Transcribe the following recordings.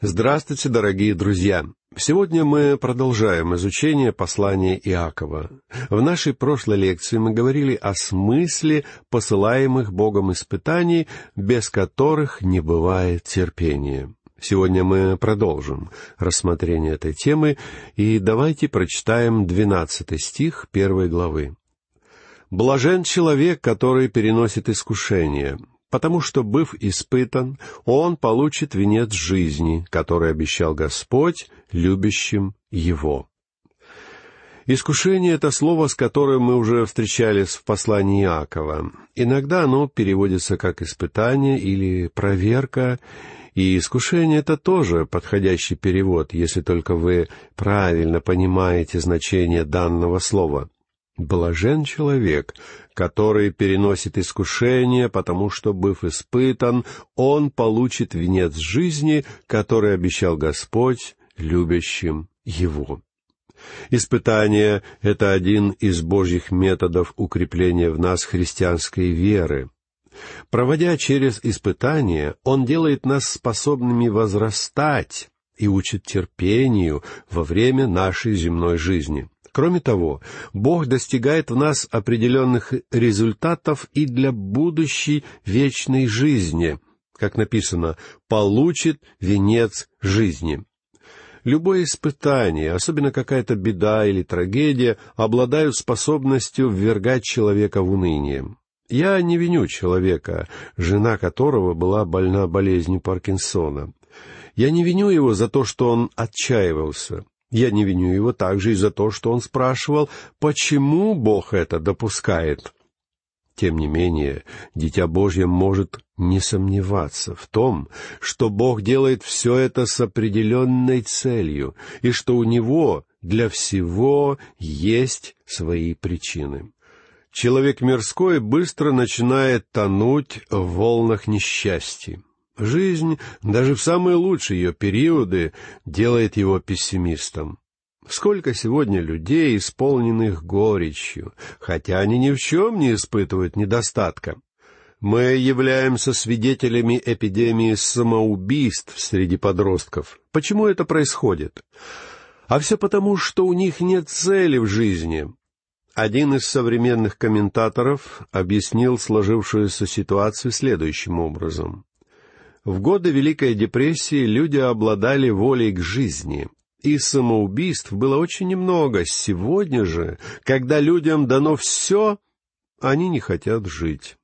Здравствуйте, дорогие друзья! Сегодня мы продолжаем изучение послания Иакова. В нашей прошлой лекции мы говорили о смысле посылаемых Богом испытаний, без которых не бывает терпения. Сегодня мы продолжим рассмотрение этой темы, и давайте прочитаем двенадцатый стих первой главы. «Блажен человек, который переносит искушение, потому что, быв испытан, он получит венец жизни, который обещал Господь любящим его. Искушение — это слово, с которым мы уже встречались в послании Иакова. Иногда оно переводится как испытание или проверка, и искушение — это тоже подходящий перевод, если только вы правильно понимаете значение данного слова. Блажен человек, который переносит искушение, потому что, быв испытан, он получит венец жизни, который обещал Господь любящим его. Испытание — это один из Божьих методов укрепления в нас христианской веры. Проводя через испытание, Он делает нас способными возрастать и учит терпению во время нашей земной жизни. Кроме того, Бог достигает в нас определенных результатов и для будущей вечной жизни, как написано, получит венец жизни. Любое испытание, особенно какая-то беда или трагедия, обладают способностью ввергать человека в уныние. Я не виню человека, жена которого была больна болезнью Паркинсона. Я не виню его за то, что он отчаивался. Я не виню его также и за то, что он спрашивал, почему Бог это допускает. Тем не менее, Дитя Божье может не сомневаться в том, что Бог делает все это с определенной целью, и что у Него для всего есть свои причины. Человек мирской быстро начинает тонуть в волнах несчастья. Жизнь, даже в самые лучшие ее периоды, делает его пессимистом. Сколько сегодня людей, исполненных горечью, хотя они ни в чем не испытывают недостатка. Мы являемся свидетелями эпидемии самоубийств среди подростков. Почему это происходит? А все потому, что у них нет цели в жизни. Один из современных комментаторов объяснил сложившуюся ситуацию следующим образом. В годы Великой депрессии люди обладали волей к жизни, и самоубийств было очень немного. Сегодня же, когда людям дано все, они не хотят жить.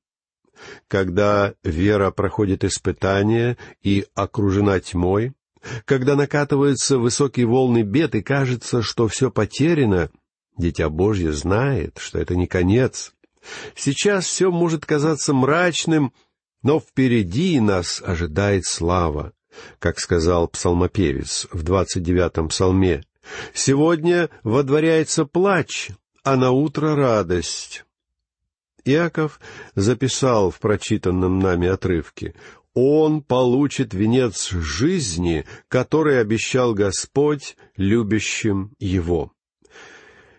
Когда вера проходит испытания и окружена тьмой, когда накатываются высокие волны бед и кажется, что все потеряно, Дитя Божье знает, что это не конец. Сейчас все может казаться мрачным но впереди нас ожидает слава, как сказал псалмопевец в двадцать девятом псалме. Сегодня водворяется плач, а на утро радость. Иаков записал в прочитанном нами отрывке «Он получит венец жизни, который обещал Господь любящим его».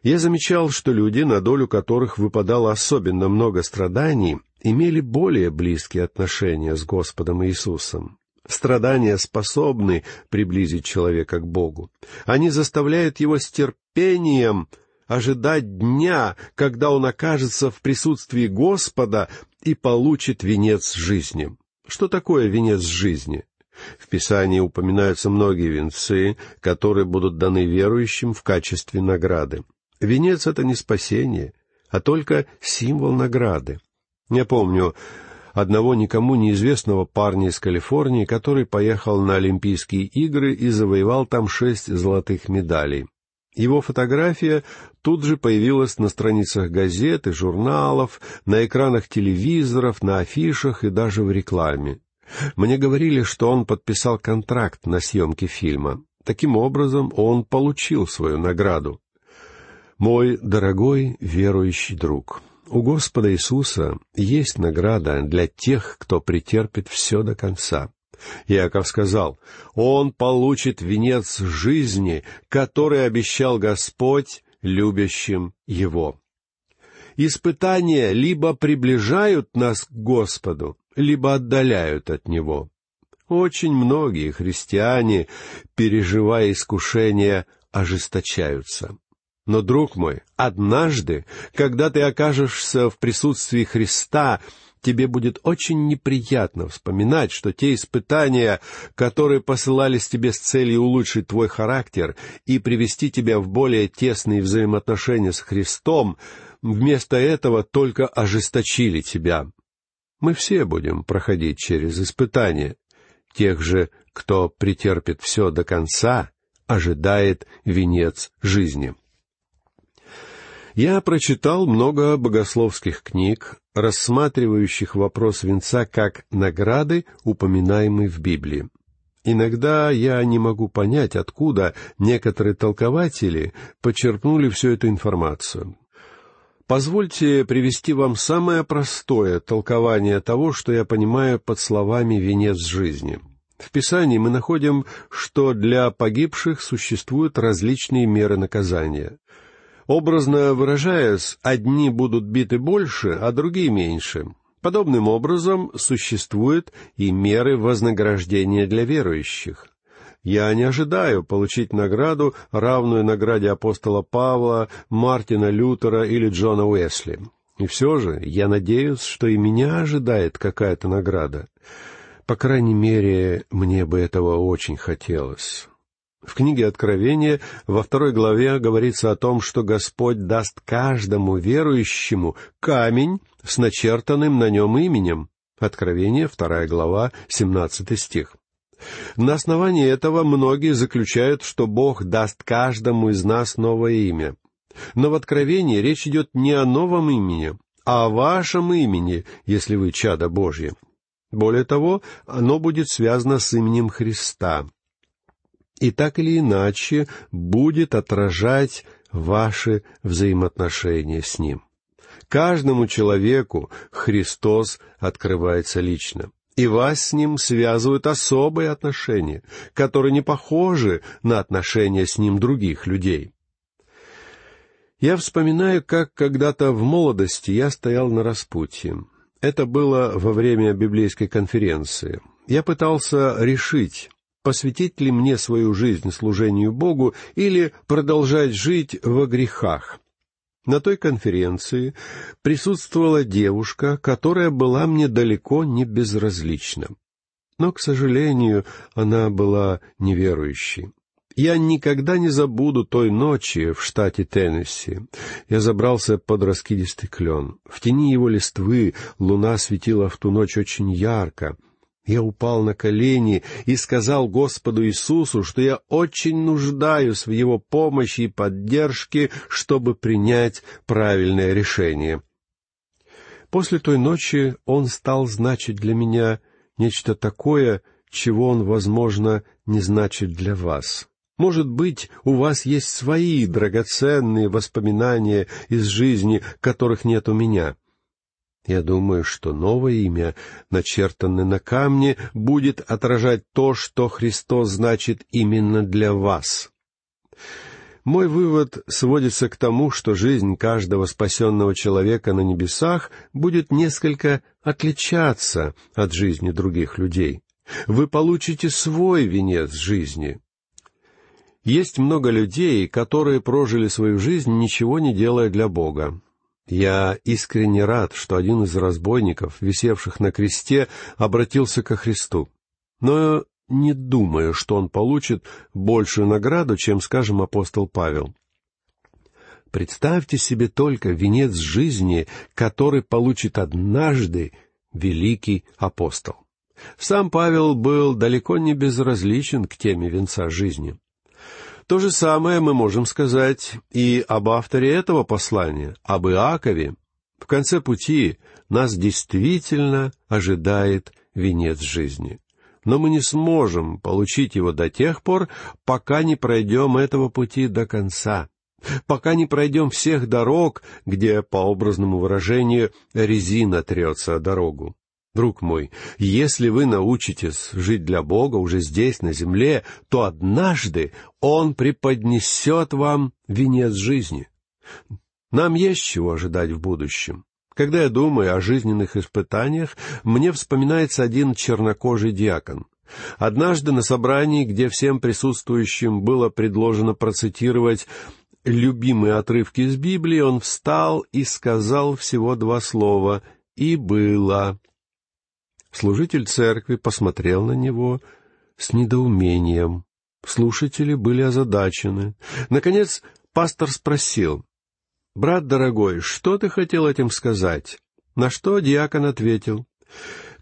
Я замечал, что люди, на долю которых выпадало особенно много страданий, имели более близкие отношения с Господом Иисусом. Страдания способны приблизить человека к Богу. Они заставляют его с терпением ожидать дня, когда он окажется в присутствии Господа и получит венец жизни. Что такое венец жизни? В Писании упоминаются многие венцы, которые будут даны верующим в качестве награды. Венец — это не спасение, а только символ награды. Я помню одного никому неизвестного парня из Калифорнии, который поехал на Олимпийские игры и завоевал там шесть золотых медалей. Его фотография тут же появилась на страницах газет и журналов, на экранах телевизоров, на афишах и даже в рекламе. Мне говорили, что он подписал контракт на съемки фильма. Таким образом, он получил свою награду. Мой дорогой верующий друг, у Господа Иисуса есть награда для тех, кто претерпит все до конца. Иаков сказал, «Он получит венец жизни, который обещал Господь любящим Его». Испытания либо приближают нас к Господу, либо отдаляют от Него. Очень многие христиане, переживая искушения, ожесточаются. Но, друг мой, однажды, когда ты окажешься в присутствии Христа, тебе будет очень неприятно вспоминать, что те испытания, которые посылались тебе с целью улучшить твой характер и привести тебя в более тесные взаимоотношения с Христом, вместо этого только ожесточили тебя. Мы все будем проходить через испытания. Тех же, кто претерпит все до конца, ожидает венец жизни. Я прочитал много богословских книг, рассматривающих вопрос венца как награды, упоминаемой в Библии. Иногда я не могу понять, откуда некоторые толкователи почерпнули всю эту информацию. Позвольте привести вам самое простое толкование того, что я понимаю под словами «венец жизни». В Писании мы находим, что для погибших существуют различные меры наказания. Образно выражаясь, одни будут биты больше, а другие меньше. Подобным образом существуют и меры вознаграждения для верующих. Я не ожидаю получить награду, равную награде апостола Павла, Мартина Лютера или Джона Уэсли. И все же я надеюсь, что и меня ожидает какая-то награда. По крайней мере, мне бы этого очень хотелось. В книге Откровения во второй главе говорится о том, что Господь даст каждому верующему камень с начертанным на нем именем. Откровение, вторая глава, семнадцатый стих. На основании этого многие заключают, что Бог даст каждому из нас новое имя. Но в Откровении речь идет не о новом имени, а о вашем имени, если вы чадо Божье. Более того, оно будет связано с именем Христа и так или иначе будет отражать ваши взаимоотношения с Ним. Каждому человеку Христос открывается лично, и вас с Ним связывают особые отношения, которые не похожи на отношения с Ним других людей. Я вспоминаю, как когда-то в молодости я стоял на распутье. Это было во время библейской конференции. Я пытался решить, посвятить ли мне свою жизнь служению Богу или продолжать жить во грехах. На той конференции присутствовала девушка, которая была мне далеко не безразлична. Но, к сожалению, она была неверующей. Я никогда не забуду той ночи в штате Теннесси. Я забрался под раскидистый клен. В тени его листвы луна светила в ту ночь очень ярко. Я упал на колени и сказал Господу Иисусу, что я очень нуждаюсь в Его помощи и поддержке, чтобы принять правильное решение. После той ночи Он стал значить для меня нечто такое, чего Он, возможно, не значит для вас. Может быть, у вас есть свои драгоценные воспоминания из жизни, которых нет у меня — я думаю, что новое имя, начертанное на камне, будет отражать то, что Христос значит именно для вас. Мой вывод сводится к тому, что жизнь каждого спасенного человека на небесах будет несколько отличаться от жизни других людей. Вы получите свой венец жизни. Есть много людей, которые прожили свою жизнь, ничего не делая для Бога. Я искренне рад, что один из разбойников, висевших на кресте, обратился ко Христу. Но не думаю, что он получит большую награду, чем, скажем, апостол Павел. Представьте себе только венец жизни, который получит однажды великий апостол. Сам Павел был далеко не безразличен к теме венца жизни. То же самое мы можем сказать и об авторе этого послания, об Иакове. В конце пути нас действительно ожидает венец жизни. Но мы не сможем получить его до тех пор, пока не пройдем этого пути до конца, пока не пройдем всех дорог, где, по образному выражению, резина трется о дорогу. Друг мой, если вы научитесь жить для Бога уже здесь, на земле, то однажды Он преподнесет вам венец жизни. Нам есть чего ожидать в будущем. Когда я думаю о жизненных испытаниях, мне вспоминается один чернокожий диакон. Однажды на собрании, где всем присутствующим было предложено процитировать любимые отрывки из Библии, он встал и сказал всего два слова «и было». Служитель церкви посмотрел на него с недоумением. Слушатели были озадачены. Наконец пастор спросил, «Брат дорогой, что ты хотел этим сказать?» На что диакон ответил,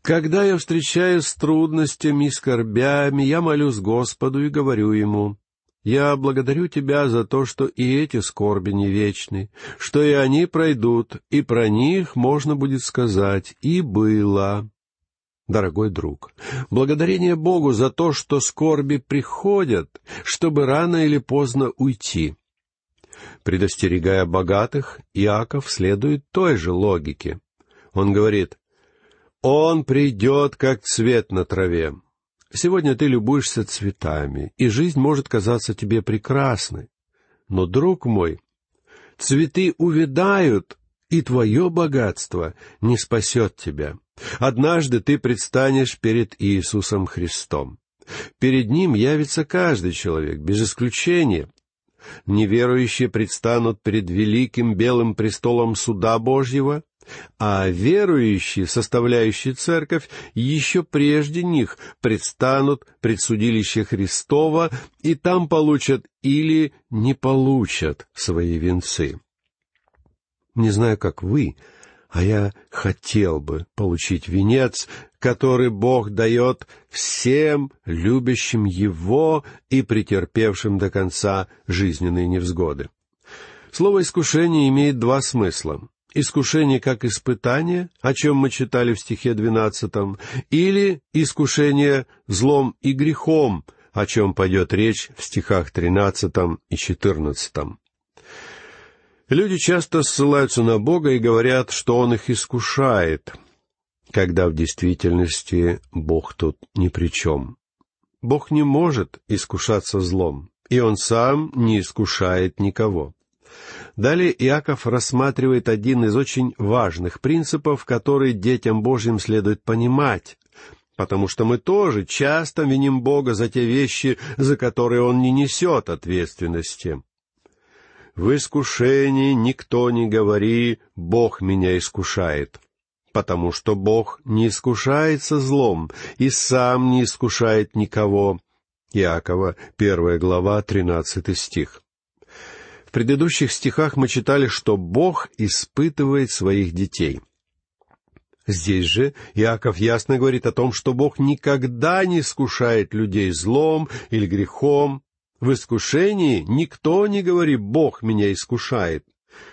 «Когда я встречаюсь с трудностями и скорбями, я молюсь Господу и говорю Ему, я благодарю Тебя за то, что и эти скорби не вечны, что и они пройдут, и про них можно будет сказать «и было». Дорогой друг, благодарение Богу за то, что скорби приходят, чтобы рано или поздно уйти. Предостерегая богатых, Иаков следует той же логике. Он говорит, «Он придет, как цвет на траве. Сегодня ты любуешься цветами, и жизнь может казаться тебе прекрасной. Но, друг мой, цветы увядают, и твое богатство не спасет тебя. Однажды ты предстанешь перед Иисусом Христом. Перед Ним явится каждый человек, без исключения. Неверующие предстанут перед великим белым престолом суда Божьего, а верующие, составляющие церковь, еще прежде них предстанут пред судилище Христова и там получат или не получат свои венцы. Не знаю, как вы, а я хотел бы получить венец, который Бог дает всем любящим Его и претерпевшим до конца жизненные невзгоды. Слово «искушение» имеет два смысла искушение как испытание, о чем мы читали в стихе двенадцатом, или искушение злом и грехом, о чем пойдет речь в стихах тринадцатом и четырнадцатом. Люди часто ссылаются на Бога и говорят, что Он их искушает, когда в действительности Бог тут ни при чем. Бог не может искушаться злом, и Он сам не искушает никого. Далее Иаков рассматривает один из очень важных принципов, который детям Божьим следует понимать, потому что мы тоже часто виним Бога за те вещи, за которые Он не несет ответственности. «В искушении никто не говори, Бог меня искушает», потому что Бог не искушается злом и сам не искушает никого. Иакова, первая глава, тринадцатый стих предыдущих стихах мы читали, что Бог испытывает своих детей. Здесь же Иаков ясно говорит о том, что Бог никогда не искушает людей злом или грехом. В искушении никто не говорит «Бог меня искушает».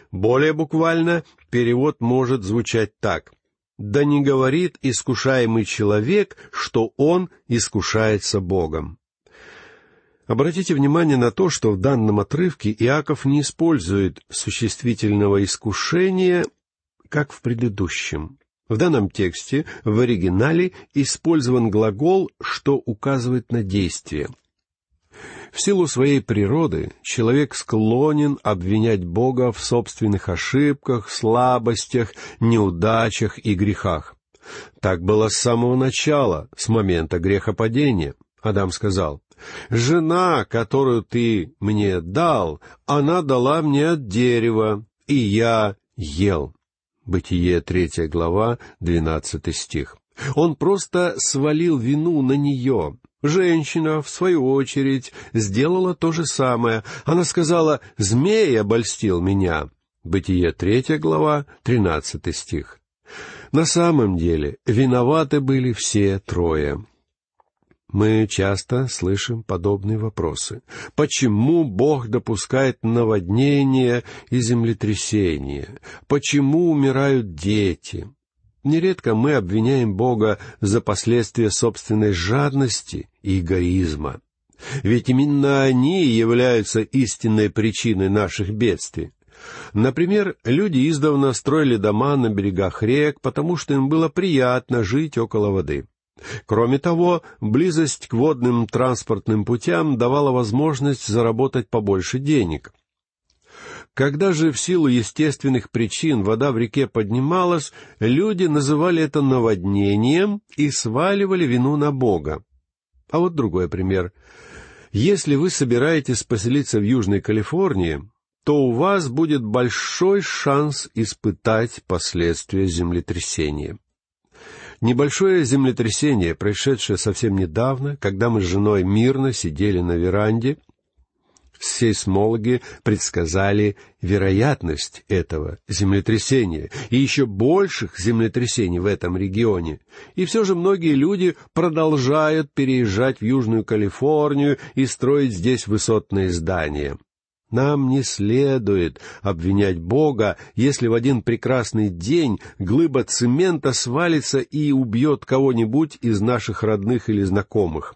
Более буквально перевод может звучать так. «Да не говорит искушаемый человек, что он искушается Богом». Обратите внимание на то, что в данном отрывке Иаков не использует существительного искушения, как в предыдущем. В данном тексте в оригинале использован глагол, что указывает на действие. В силу своей природы человек склонен обвинять Бога в собственных ошибках, слабостях, неудачах и грехах. Так было с самого начала, с момента грехопадения. Адам сказал, Жена, которую ты мне дал, она дала мне от дерева, и я ел. Бытие, третья глава, двенадцатый стих. Он просто свалил вину на нее. Женщина, в свою очередь, сделала то же самое. Она сказала, «Змей обольстил меня». Бытие, третья глава, тринадцатый стих. На самом деле, виноваты были все трое. Мы часто слышим подобные вопросы. Почему Бог допускает наводнения и землетрясения? Почему умирают дети? Нередко мы обвиняем Бога за последствия собственной жадности и эгоизма. Ведь именно они являются истинной причиной наших бедствий. Например, люди издавна строили дома на берегах рек, потому что им было приятно жить около воды. Кроме того, близость к водным транспортным путям давала возможность заработать побольше денег. Когда же в силу естественных причин вода в реке поднималась, люди называли это наводнением и сваливали вину на Бога. А вот другой пример. Если вы собираетесь поселиться в Южной Калифорнии, то у вас будет большой шанс испытать последствия землетрясения. Небольшое землетрясение, происшедшее совсем недавно, когда мы с женой мирно сидели на веранде, сейсмологи предсказали вероятность этого землетрясения и еще больших землетрясений в этом регионе. И все же многие люди продолжают переезжать в Южную Калифорнию и строить здесь высотные здания. Нам не следует обвинять Бога, если в один прекрасный день глыба цемента свалится и убьет кого-нибудь из наших родных или знакомых.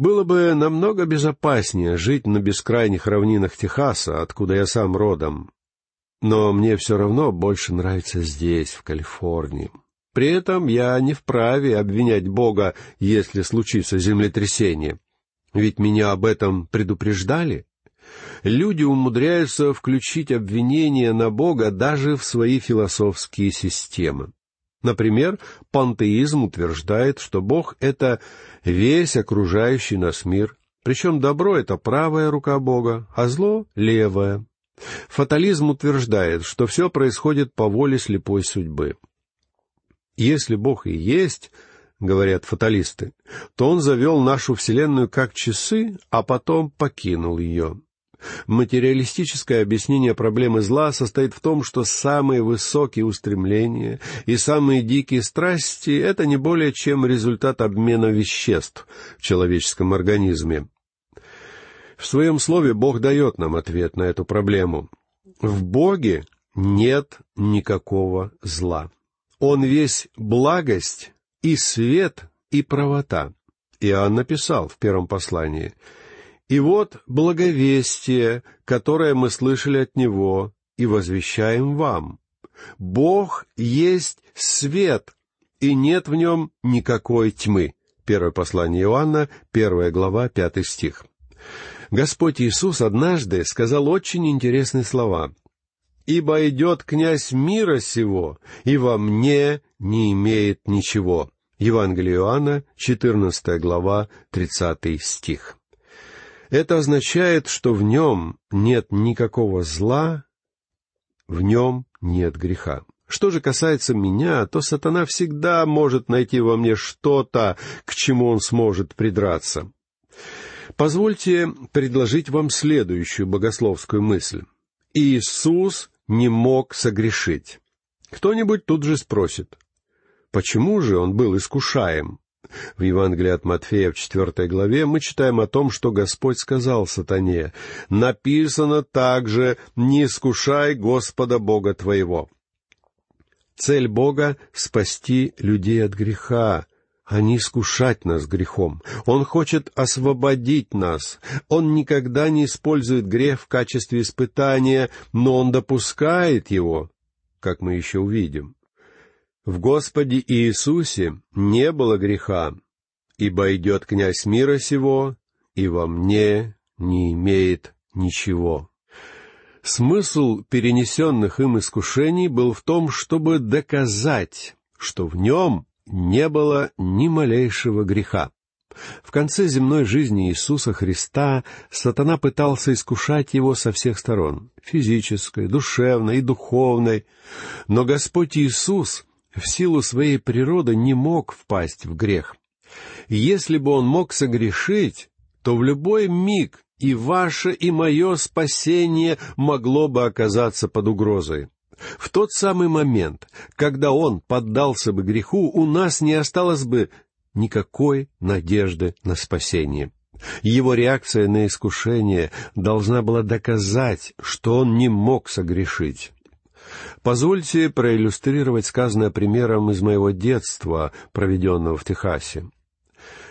Было бы намного безопаснее жить на бескрайних равнинах Техаса, откуда я сам родом. Но мне все равно больше нравится здесь, в Калифорнии. При этом я не вправе обвинять Бога, если случится землетрясение. Ведь меня об этом предупреждали люди умудряются включить обвинения на Бога даже в свои философские системы. Например, пантеизм утверждает, что Бог — это весь окружающий нас мир, причем добро — это правая рука Бога, а зло — левая. Фатализм утверждает, что все происходит по воле слепой судьбы. Если Бог и есть, говорят фаталисты, то Он завел нашу Вселенную как часы, а потом покинул ее. Материалистическое объяснение проблемы зла состоит в том, что самые высокие устремления и самые дикие страсти — это не более чем результат обмена веществ в человеческом организме. В своем слове Бог дает нам ответ на эту проблему. В Боге нет никакого зла. Он весь благость и свет и правота. Иоанн написал в первом послании — и вот благовестие, которое мы слышали от Него и возвещаем вам. Бог есть свет, и нет в нем никакой тьмы. Первое послание Иоанна, первая глава, пятый стих. Господь Иисус однажды сказал очень интересные слова. «Ибо идет князь мира сего, и во мне не имеет ничего». Евангелие Иоанна, 14 глава, 30 стих. Это означает, что в нем нет никакого зла, в нем нет греха. Что же касается меня, то сатана всегда может найти во мне что-то, к чему он сможет придраться. Позвольте предложить вам следующую богословскую мысль. Иисус не мог согрешить. Кто-нибудь тут же спросит, почему же он был искушаем? В Евангелии от Матфея в четвертой главе мы читаем о том, что Господь сказал сатане, «Написано также, не искушай Господа Бога твоего». Цель Бога — спасти людей от греха, а не искушать нас грехом. Он хочет освободить нас. Он никогда не использует грех в качестве испытания, но он допускает его, как мы еще увидим. В Господе Иисусе не было греха, ибо идет князь мира сего, и во мне не имеет ничего. Смысл перенесенных им искушений был в том, чтобы доказать, что в нем не было ни малейшего греха. В конце земной жизни Иисуса Христа сатана пытался искушать его со всех сторон — физической, душевной и духовной. Но Господь Иисус в силу своей природы не мог впасть в грех. Если бы он мог согрешить, то в любой миг и ваше, и мое спасение могло бы оказаться под угрозой. В тот самый момент, когда он поддался бы греху, у нас не осталось бы никакой надежды на спасение. Его реакция на искушение должна была доказать, что он не мог согрешить. Позвольте проиллюстрировать сказанное примером из моего детства, проведенного в Техасе.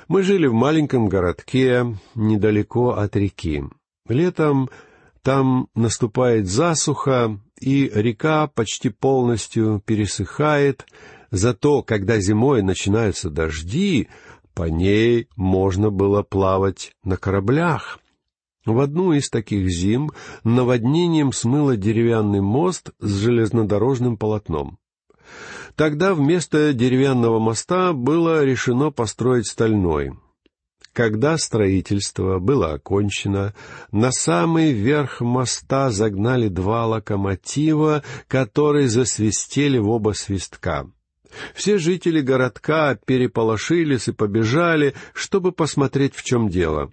Мы жили в маленьком городке недалеко от реки. Летом там наступает засуха, и река почти полностью пересыхает, зато когда зимой начинаются дожди, по ней можно было плавать на кораблях. В одну из таких зим наводнением смыло деревянный мост с железнодорожным полотном. Тогда вместо деревянного моста было решено построить стальной. Когда строительство было окончено, на самый верх моста загнали два локомотива, которые засвистели в оба свистка. Все жители городка переполошились и побежали, чтобы посмотреть, в чем дело.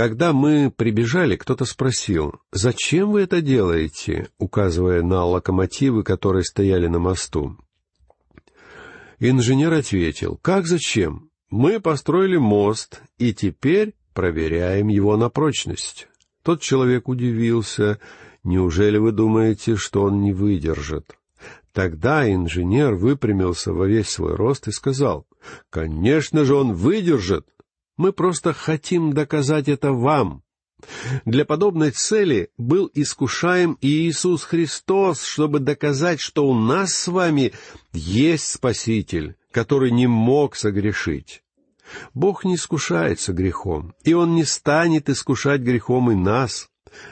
Когда мы прибежали, кто-то спросил, «Зачем вы это делаете?» указывая на локомотивы, которые стояли на мосту. Инженер ответил, «Как зачем? Мы построили мост, и теперь проверяем его на прочность». Тот человек удивился, «Неужели вы думаете, что он не выдержит?» Тогда инженер выпрямился во весь свой рост и сказал, «Конечно же он выдержит! Мы просто хотим доказать это вам. Для подобной цели был искушаем и Иисус Христос, чтобы доказать, что у нас с вами есть Спаситель, который не мог согрешить. Бог не искушается грехом, и Он не станет искушать грехом и нас.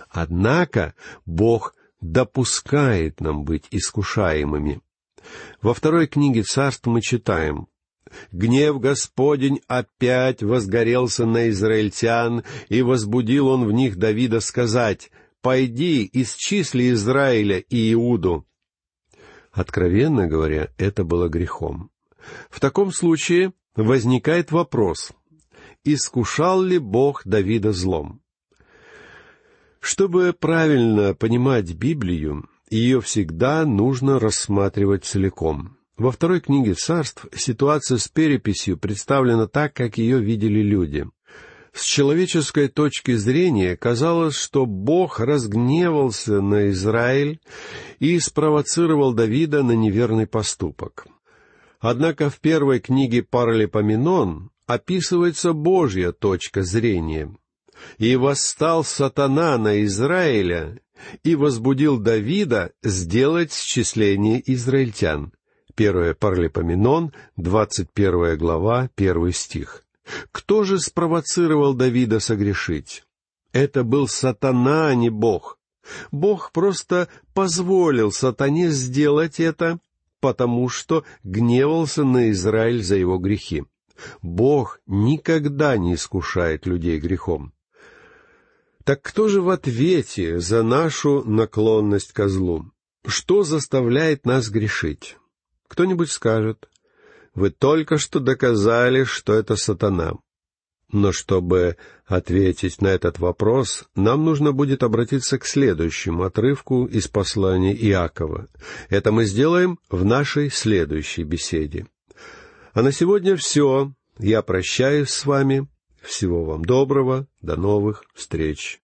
Однако Бог допускает нам быть искушаемыми. Во второй книге царств мы читаем, Гнев Господень опять возгорелся на израильтян, и возбудил он в них Давида сказать, «Пойди, исчисли Израиля и Иуду». Откровенно говоря, это было грехом. В таком случае возникает вопрос, искушал ли Бог Давида злом? Чтобы правильно понимать Библию, ее всегда нужно рассматривать целиком — во второй книге царств ситуация с переписью представлена так, как ее видели люди. С человеческой точки зрения казалось, что Бог разгневался на Израиль и спровоцировал Давида на неверный поступок. Однако в первой книге Паралипоменон описывается Божья точка зрения. «И восстал сатана на Израиля и возбудил Давида сделать счисление израильтян». Первое Парлипоменон, двадцать первая глава, первый стих. Кто же спровоцировал Давида согрешить? Это был сатана, а не Бог. Бог просто позволил сатане сделать это, потому что гневался на Израиль за его грехи. Бог никогда не искушает людей грехом. Так кто же в ответе за нашу наклонность ко злу? Что заставляет нас грешить? Кто-нибудь скажет, вы только что доказали, что это сатана. Но чтобы ответить на этот вопрос, нам нужно будет обратиться к следующему отрывку из послания Иакова. Это мы сделаем в нашей следующей беседе. А на сегодня все. Я прощаюсь с вами. Всего вам доброго. До новых встреч.